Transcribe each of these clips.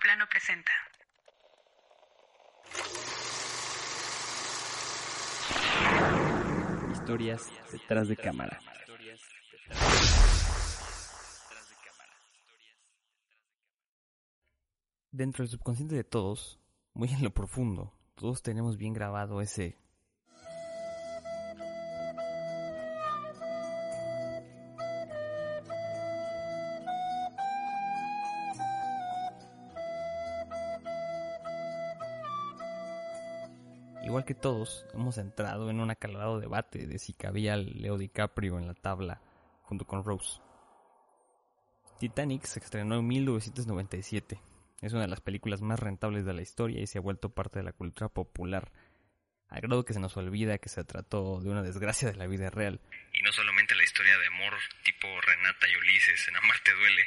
Plano presenta. Historias detrás de cámara. Dentro del subconsciente de todos, muy en lo profundo, todos tenemos bien grabado ese igual que todos, hemos entrado en un acalorado debate de si cabía Leo DiCaprio en la tabla junto con Rose. Titanic se estrenó en 1997. Es una de las películas más rentables de la historia y se ha vuelto parte de la cultura popular, al grado que se nos olvida que se trató de una desgracia de la vida real. Y no solamente la historia de amor tipo Renata y Ulises en Amarte duele,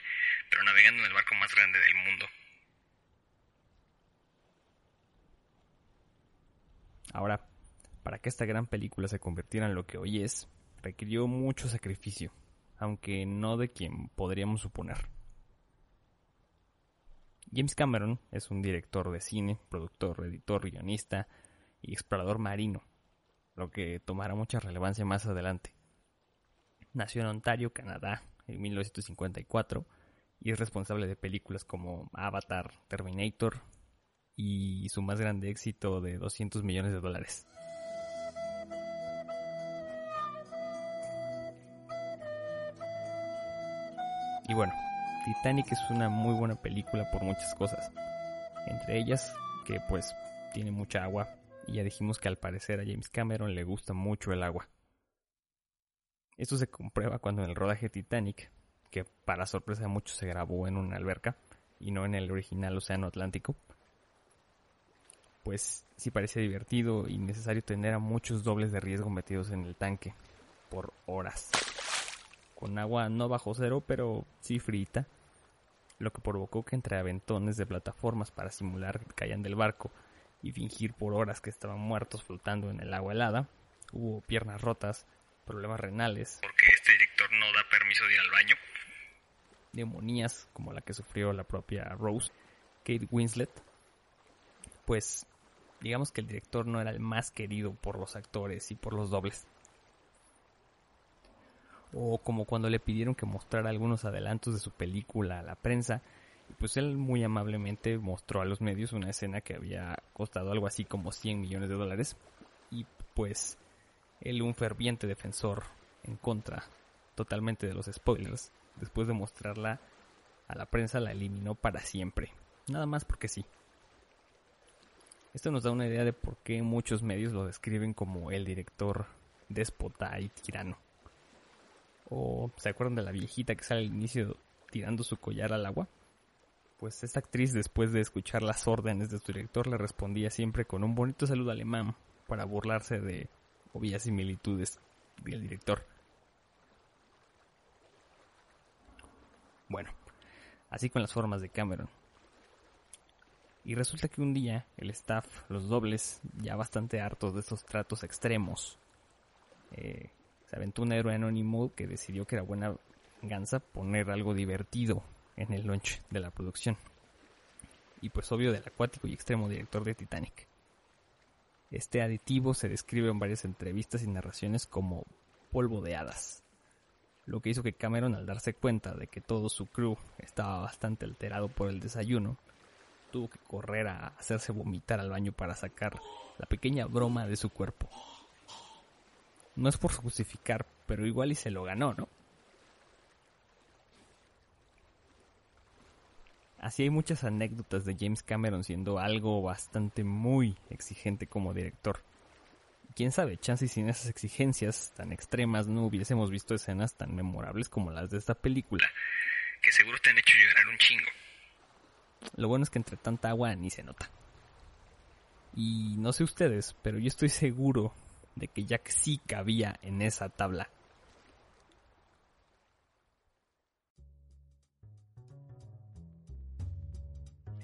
pero navegando en el barco más grande del mundo. Ahora, para que esta gran película se convirtiera en lo que hoy es, requirió mucho sacrificio, aunque no de quien podríamos suponer. James Cameron es un director de cine, productor, editor, guionista y explorador marino, lo que tomará mucha relevancia más adelante. Nació en Ontario, Canadá, en 1954 y es responsable de películas como Avatar, Terminator, y su más grande éxito de 200 millones de dólares. Y bueno, Titanic es una muy buena película por muchas cosas. Entre ellas que pues tiene mucha agua y ya dijimos que al parecer a James Cameron le gusta mucho el agua. Esto se comprueba cuando en el rodaje Titanic, que para sorpresa de muchos se grabó en una alberca y no en el original Océano Atlántico, pues sí parece divertido y necesario tener a muchos dobles de riesgo metidos en el tanque por horas. Con agua no bajo cero, pero sí frita, lo que provocó que entre aventones de plataformas para simular que caían del barco y fingir por horas que estaban muertos flotando en el agua helada, hubo piernas rotas, problemas renales, porque este director no da permiso de ir al baño, neumonías como la que sufrió la propia Rose, Kate Winslet, pues digamos que el director no era el más querido por los actores y por los dobles. O como cuando le pidieron que mostrara algunos adelantos de su película a la prensa, pues él muy amablemente mostró a los medios una escena que había costado algo así como 100 millones de dólares, y pues él un ferviente defensor en contra totalmente de los spoilers, después de mostrarla a la prensa la eliminó para siempre, nada más porque sí. Esto nos da una idea de por qué muchos medios lo describen como el director déspota y tirano. ¿O se acuerdan de la viejita que sale al inicio tirando su collar al agua? Pues esta actriz después de escuchar las órdenes de su director le respondía siempre con un bonito saludo alemán para burlarse de obvias similitudes del director. Bueno, así con las formas de Cameron. Y resulta que un día el staff, los dobles, ya bastante hartos de estos tratos extremos, eh, se aventó un héroe anónimo que decidió que era buena venganza poner algo divertido en el lunch de la producción. Y pues obvio del acuático y extremo director de Titanic. Este aditivo se describe en varias entrevistas y narraciones como polvo de hadas. Lo que hizo que Cameron al darse cuenta de que todo su crew estaba bastante alterado por el desayuno, tuvo que correr a hacerse vomitar al baño para sacar la pequeña broma de su cuerpo. No es por justificar, pero igual y se lo ganó, ¿no? Así hay muchas anécdotas de James Cameron siendo algo bastante muy exigente como director. Quién sabe, chance y sin esas exigencias tan extremas no hubiésemos visto escenas tan memorables como las de esta película. Que seguro te han hecho llorar un chingo. Lo bueno es que entre tanta agua ni se nota. Y no sé ustedes, pero yo estoy seguro de que Jack sí cabía en esa tabla.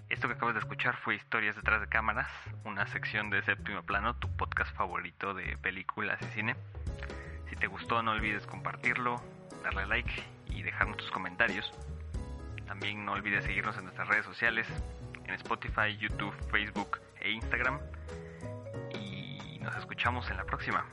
Esto que acabas de escuchar fue Historias detrás de cámaras, una sección de séptimo plano, tu podcast favorito de películas y cine. Si te gustó no olvides compartirlo, darle like y dejarnos tus comentarios. También no olvides seguirnos en nuestras redes sociales. en Spotify, YouTube, Facebook e Instagram. Y nos escuchamos en la próxima.